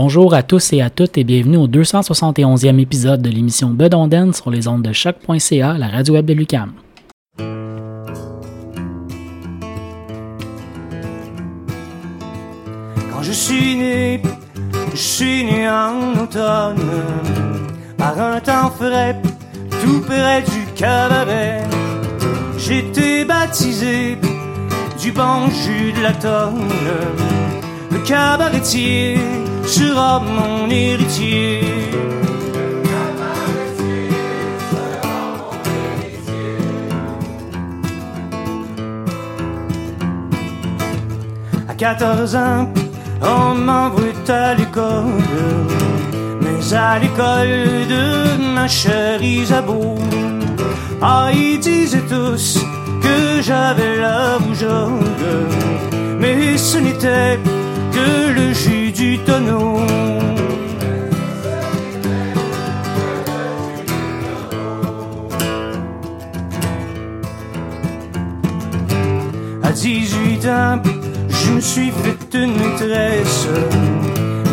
Bonjour à tous et à toutes et bienvenue au 271e épisode de l'émission Bedonden sur les ondes de choc.ca, la radio web de Lucam. Quand je suis né, je suis né en automne, par un temps frais, tout près du cabaret. J'étais baptisé du bon jus de la tonne. Le cabaretier sera mon héritier. À 14 ans, on m'envoie à l'école. Mais à l'école de ma chère Isabeau, ah, ils disaient tous que j'avais la bougeole. Mais ce n'était que le jus du tonneau. À 18 ans, je me suis fait une maîtresse.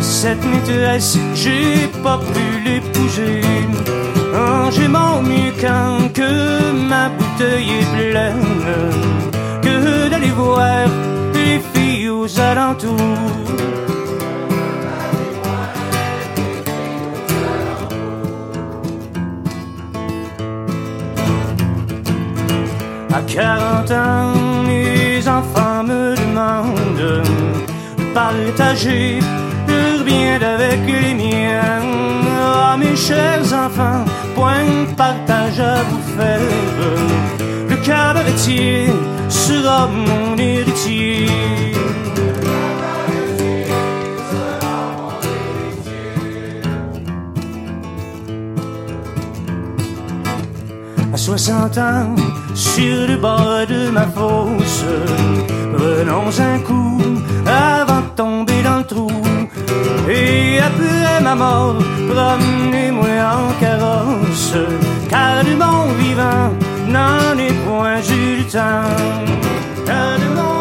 Cette maîtresse, j'ai pas pu l'épouser. Oh, j'ai mon mieux quand que ma bouteille est pleine. Que d'aller voir les filles aux alentours. À 40 ans, mes enfants me demandent de partager leur bien avec les miens. Ah, mes chers enfants, point de partage à vous faire. Le cabaretier sera mon héritier. 60 ans, sur le bord de ma fosse, prenons un coup avant de tomber dans le trou. Et après ma mort, promenez-moi en carrosse, car de mon vivant n'en est point eu le temps. Car mon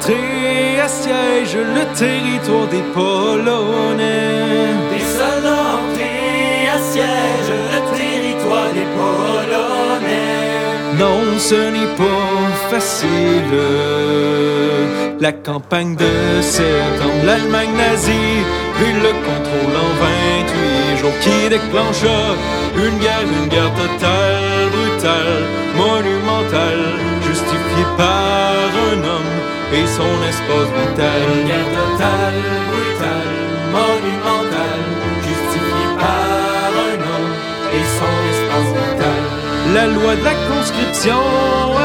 soldats rentrés assiègent le territoire des Polonais. Des soldats entrés assiègent le territoire des Polonais. Non, ce n'est pas facile. La campagne de septembre, l'Allemagne nazie prit le contrôle en 28 jours qui déclencha une guerre, une guerre totale, brutale, monumentale, justifiée par un homme et son espace vital. Une guerre totale, brutale, monumentale, justifiée par un homme et son espace vital. La loi de la conscription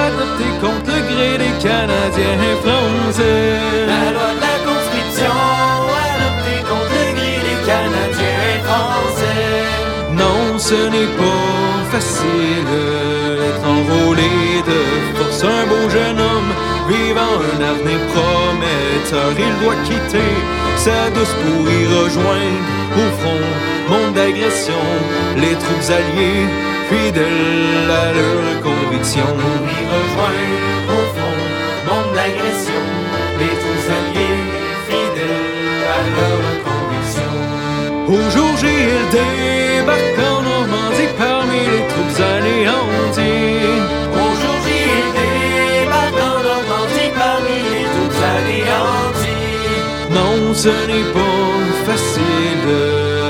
adoptée contre le gré des Canadiens et Français. La loi de la conscription adoptée contre le gré des Canadiens et Français. Non, ce n'est pas facile d'être enrôlé de force un beau jeune homme un avenir prometteur. Il doit quitter sa douce pour y rejoindre au front, monde d'agression, les troupes alliées, fidèles à leurs convictions. Y rejoindre au fond, monde d'agression, les troupes alliés, fidèles à leurs convictions. Au jour J, il débarque ce n'est pas facile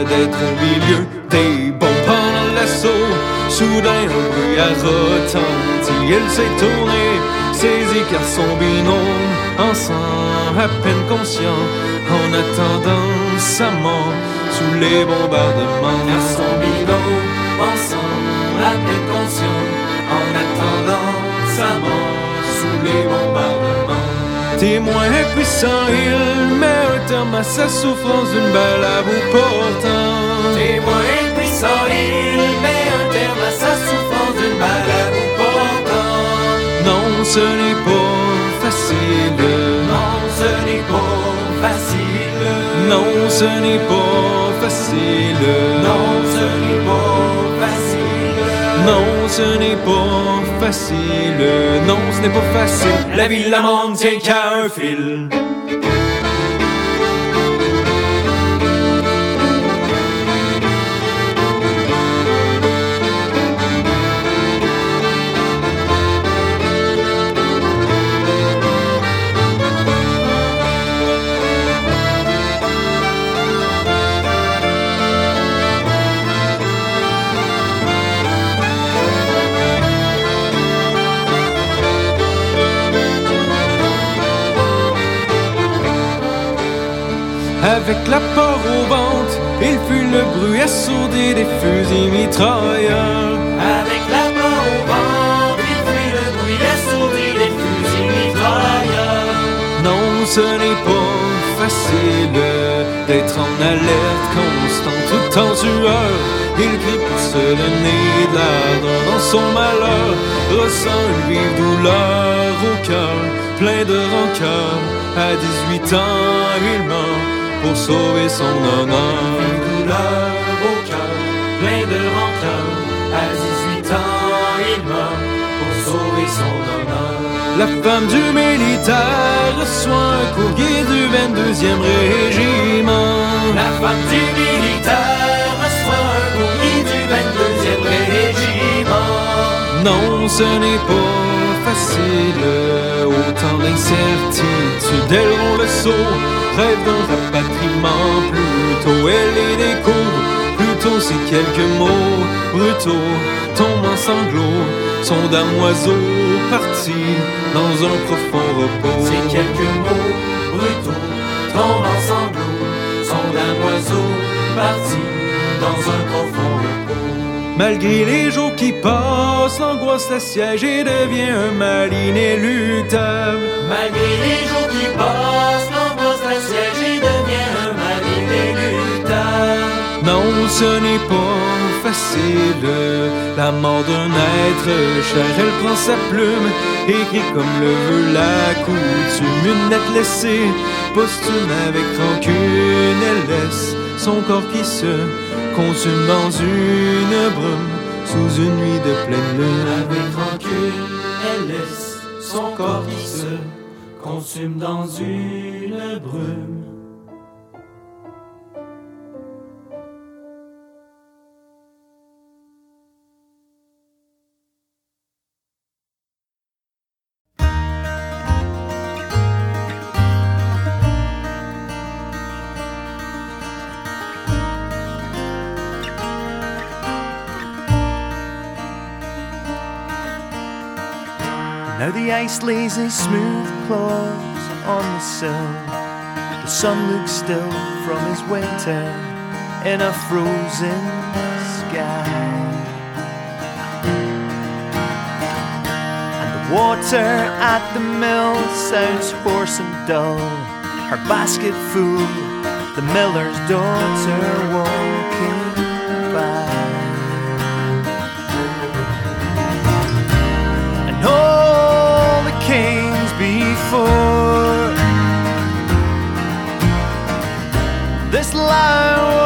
d'être au milieu des bons pendant l'assaut. Soudain, un bruit a retenti. Elle s'est tournée, saisie car son binôme, ensemble, à peine conscient, en attendant sa mort sous les bombardements. Car son binôme, ensemble, à peine conscient, en attendant sa mort sous les bombardements. Témoin puissant, il met un terme à sa souffrance d'une balle à bout portant. Témoin puissant, il met un terme à sa souffrance d'une balle à bout portant. Non, ce n'est pas facile. Non, ce n'est pas facile. Non, ce n'est pas facile. Non, ce n'est pas facile. Non, ce n'est pas facile. Non, ce n'est pas facile. La ville l'amende tient qu'à un fil. Avec la peur au ventre, il fut le bruit assourdé des fusils mitrailleurs. Avec la main au ventre, il fit le bruit assourdi des fusils mitrailleurs. Non, ce n'est pas facile d'être en alerte constant tout en sueur. Il crie pour se donner de l'ardeur dans son malheur, ressent une vive douleur au cœur, plein de rancœur. À 18 ans, il meurt pour sauver son honneur. Douleur au cœur, plein de rancœur. À 18 ans, il meurt pour sauver son honneur. La femme du militaire reçoit un courrier du 22e régiment. La femme du militaire reçoit un courrier du 22e régiment. Non, ce n'est pas facile. Autant d'incertitudes, elles le saut. Rêve d'un rapatriement. Plutôt elle les découvre. Plutôt ces quelques mots brutaux tombent en sanglots. Sont damoiseaux partis dans un profond repos. Ces quelques mots brutaux tombent en sanglots, sont d'un oiseau parti dans un profond repos. Malgré les jours qui passent, l'angoisse l'assiège et devient un mal inéluctable. Malgré les jours qui passent, Non, ce n'est pas facile. La mort d'un être cher, elle prend sa plume, écrit comme le veut la coutume. Une lettre laissée, posthume avec rancune, elle laisse son corps qui se consume dans une brume, sous une nuit de pleine lune. Avec rancune, elle laisse son corps qui se consume dans une brume. Ice lays its smooth claws on the sill. The sun looks still from his winter in a frozen sky. And the water at the mill sounds hoarse and dull. Her basket full, the miller's daughter walking lie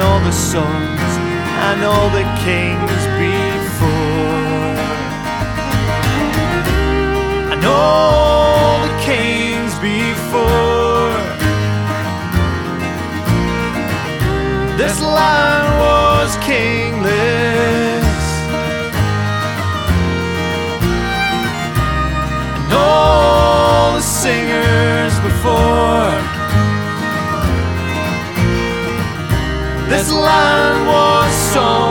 all the sons, and all the kings before. And all the kings before. This land was kingless. and all the singers before. This land was songless.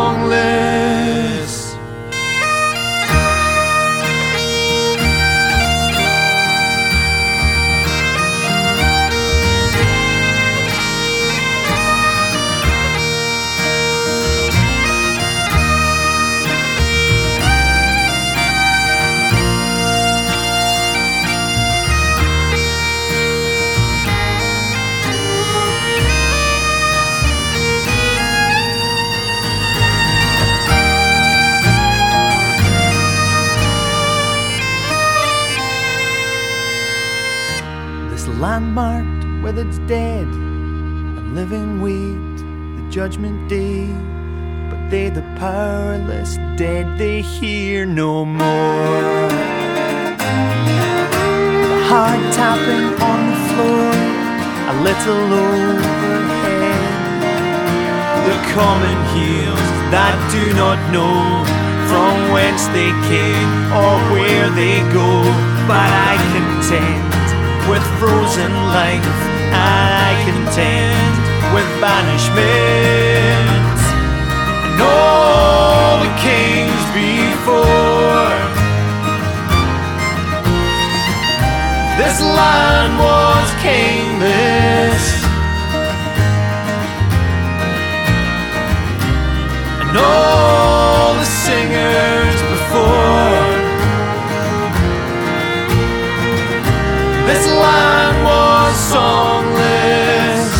Common heels that do not know from whence they came or where they go. But I contend with frozen life, I contend with banishment. And all the kings before. This land was kingless. And all the singers before. This land was songless,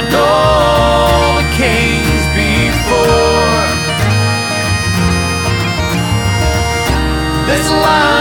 and all the kings before. This land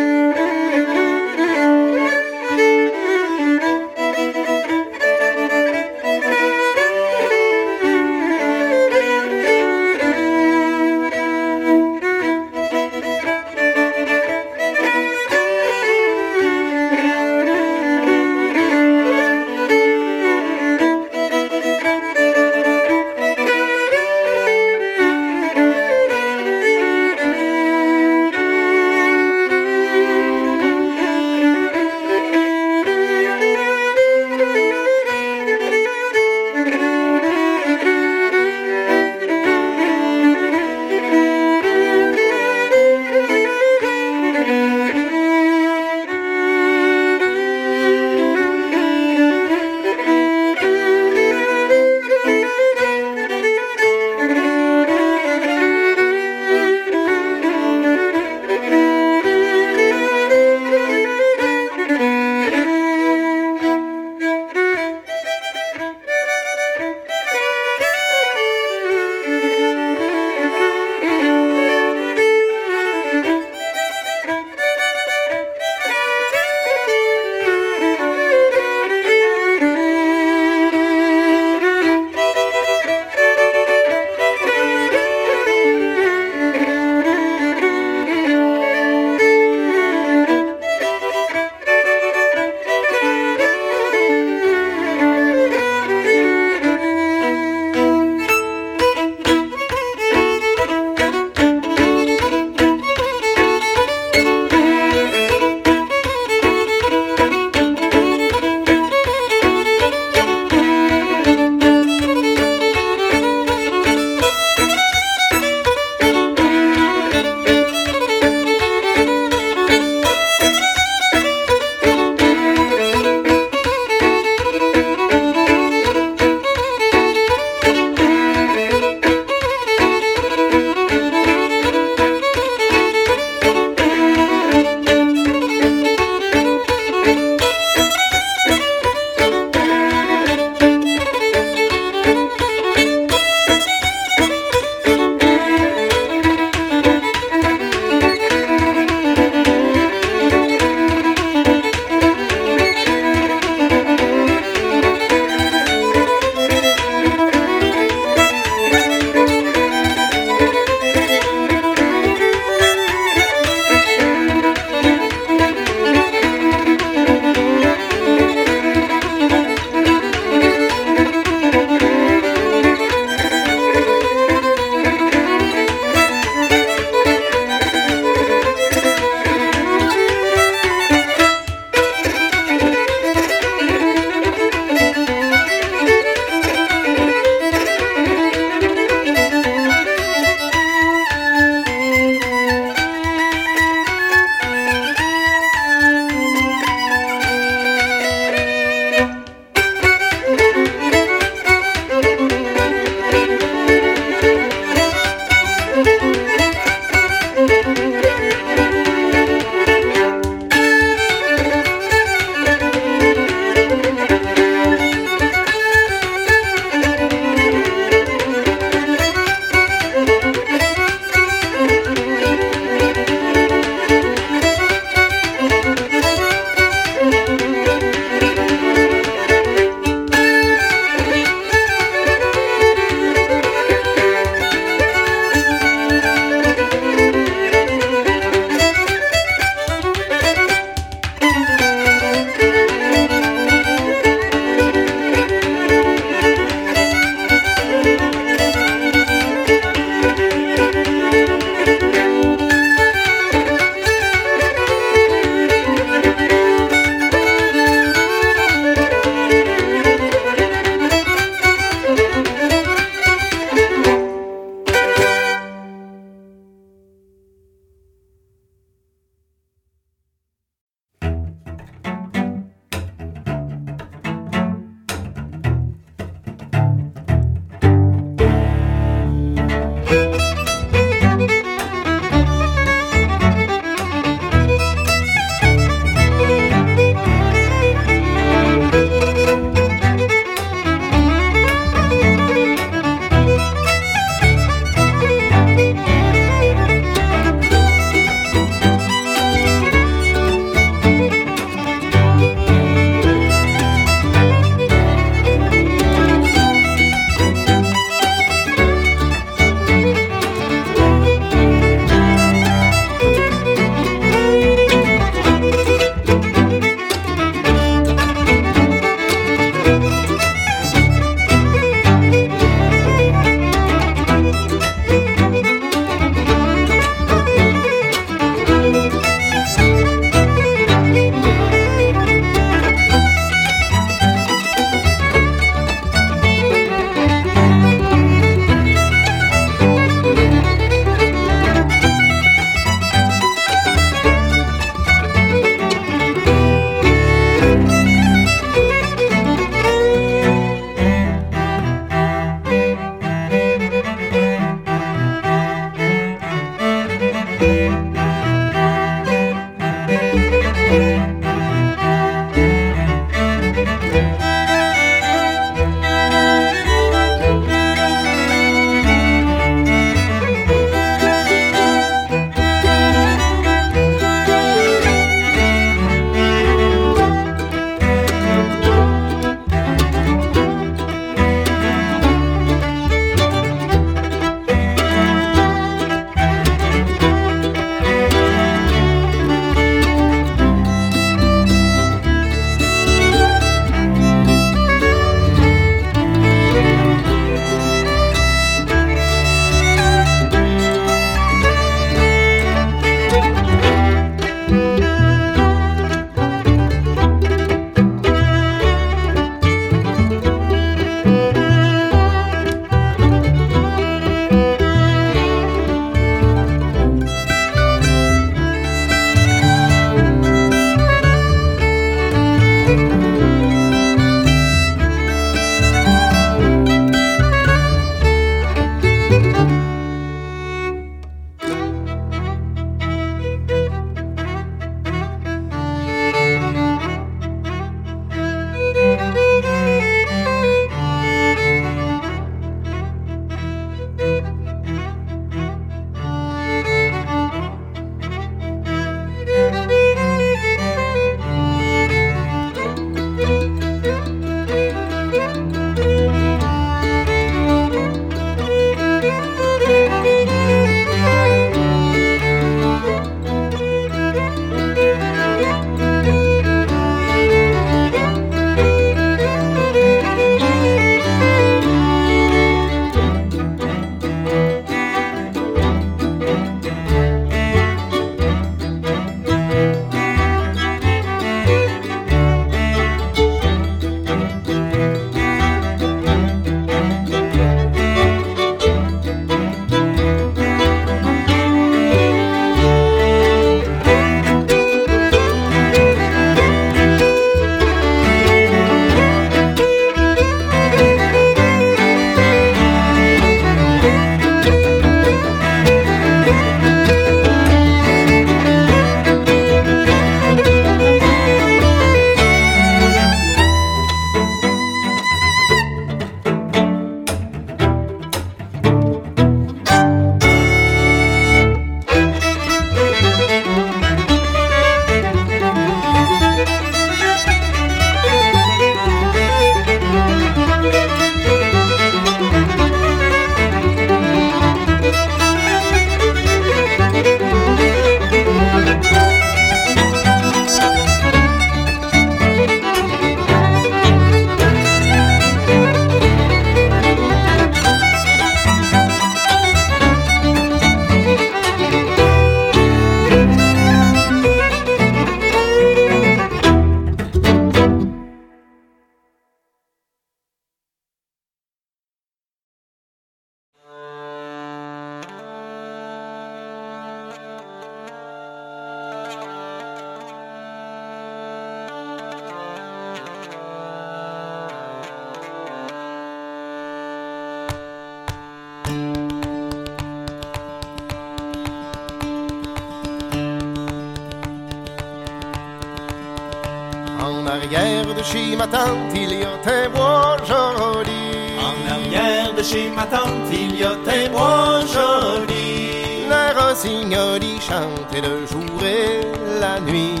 ma tante, il y a un bois joli. En arrière de chez ma tante, il y a un bois joli. Le rossignol y chante et le jour et la nuit.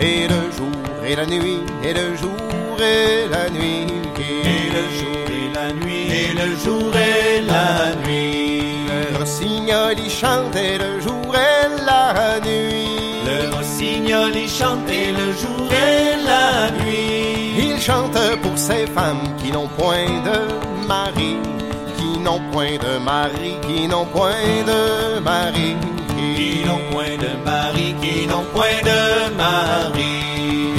Et le jour et la nuit, et le jour et la nuit. Et le jour et la nuit, et le jour et la nuit. Le rossignol y chante et le jour et la nuit. Le rossignol y chante et le ces femmes qui n'ont point de mari, qui n'ont point de mari, qui n'ont point de mari. Qui n'ont point de mari, qui n'ont point de mari.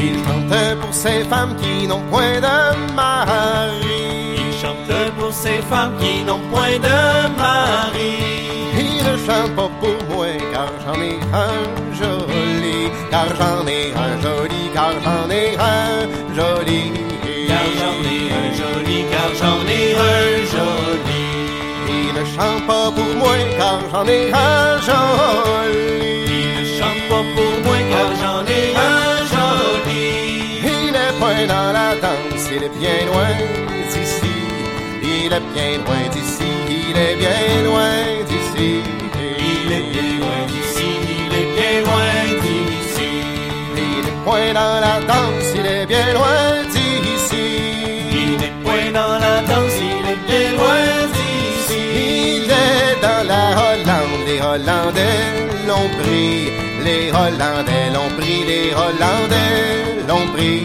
Il chante pour ces femmes qui n'ont point de mari. Il chante pour ces femmes qui n'ont point de mari. Il ne chante pas pour moi car j'en ai un joli, car j'en ai un joli, car j'en ai un joli. Car j'en ai un joli, car j'en ai un joli. Il ne chante pas pour moi car j'en ai un joli. Il ne chante pas pour moi car j'en ai un joli. Il est point dans la danse, il est bien loin d'ici. Il est bien loin d'ici, il est bien loin d'ici. Il est bien loin d'ici, il est bien loin d'ici. Il est point dans la danse, il est bien loin les Hollandais l'ont pris. Les Hollandais l'ont pris, les Hollandais l'ont pris.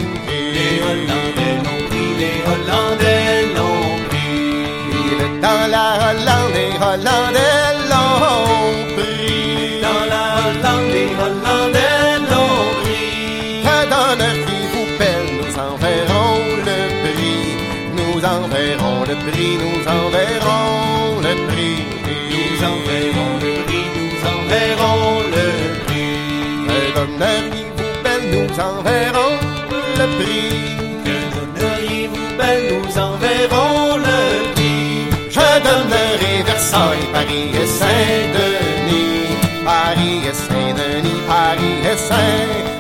Les Hollandais l'ont pris, les Hollandais l'ont pris. Dans la Hollande, les Hollandais l'ont pris. Dans la Hollande, les Hollandais l'ont pris. Un donneur qui vous pèle, nous enverrons le prix. Nous enverrons le prix, nous enverrons le prix. Nous enverrons Un donneur qui vous pèle, nous enverrons le prix. Que donneriez-vous belle, nous enverrons le prix. Je donnerai Versailles, Paris et Saint-Denis. Paris et Saint-Denis, Paris et Saint-Denis.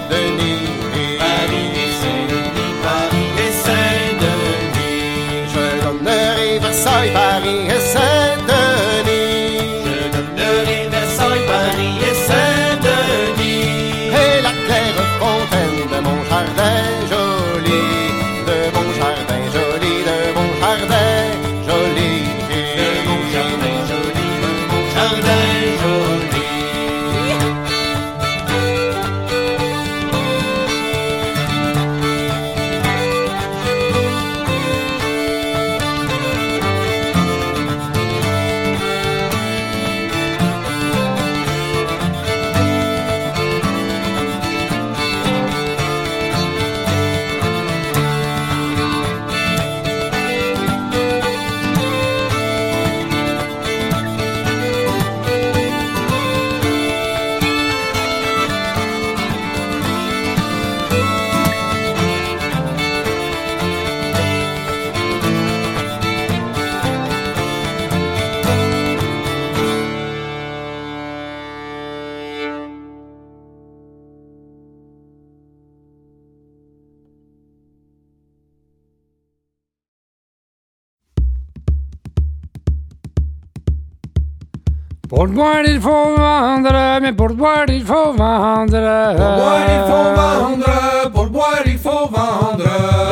Pour boire, il faut vendre, mais pour boire, il faut vendre. Pour boire, il faut vendre.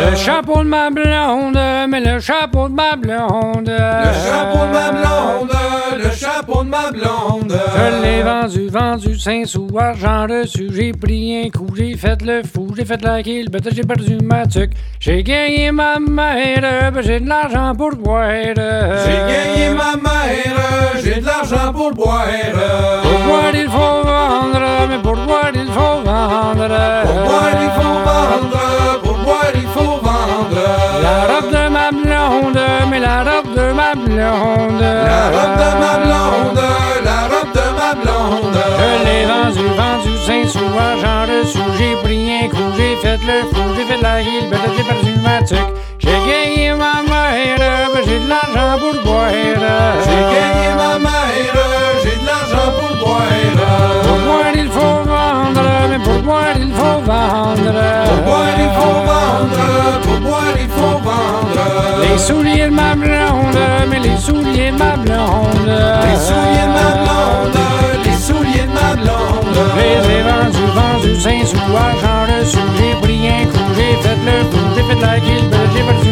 Le chapeau de ma blonde, mais le chapeau de ma blonde. Le chapeau de ma blonde. Le chapeau de ma blonde. Je l'ai vendu, vendu 5 sous, argent reçu. J'ai pris un coup, j'ai fait le fou, j'ai fait la kill, peut-être j'ai perdu ma tuque. J'ai gagné ma mère, ben j'ai de l'argent pour boire. J'ai gagné ma mère. J'ai de l'argent pour boire. Pour boire, il faut vendre, mais pour boire, il faut vendre. Pour boire, il faut vendre. Pour boire, vendre. La robe de ma blonde, mais la robe de ma blonde. La robe de ma blonde. La robe de ma blonde. Je l'ai vendu, vendu 5 sous, argent reçu. J'ai pris un coup, j'ai fait le fou, j'ai fait la hill, peut-être j'ai perdu ma tuque. J'ai gagné ma mère, ben j'ai de l'argent pour boire. J'ai gagné ma mère. J'ai de l'argent pour boire. Pour boire, il faut vendre, mais pour boire, il faut vendre. Pour boire, il faut souliers de ma blonde, mais les souliers de ma blonde. Les souliers de ma blonde, les souliers de ma blonde. Les ai vendus, vendus, saint sous toi, genre le j'ai pris un le coup, j'ai fait la guilbe, j'ai perdu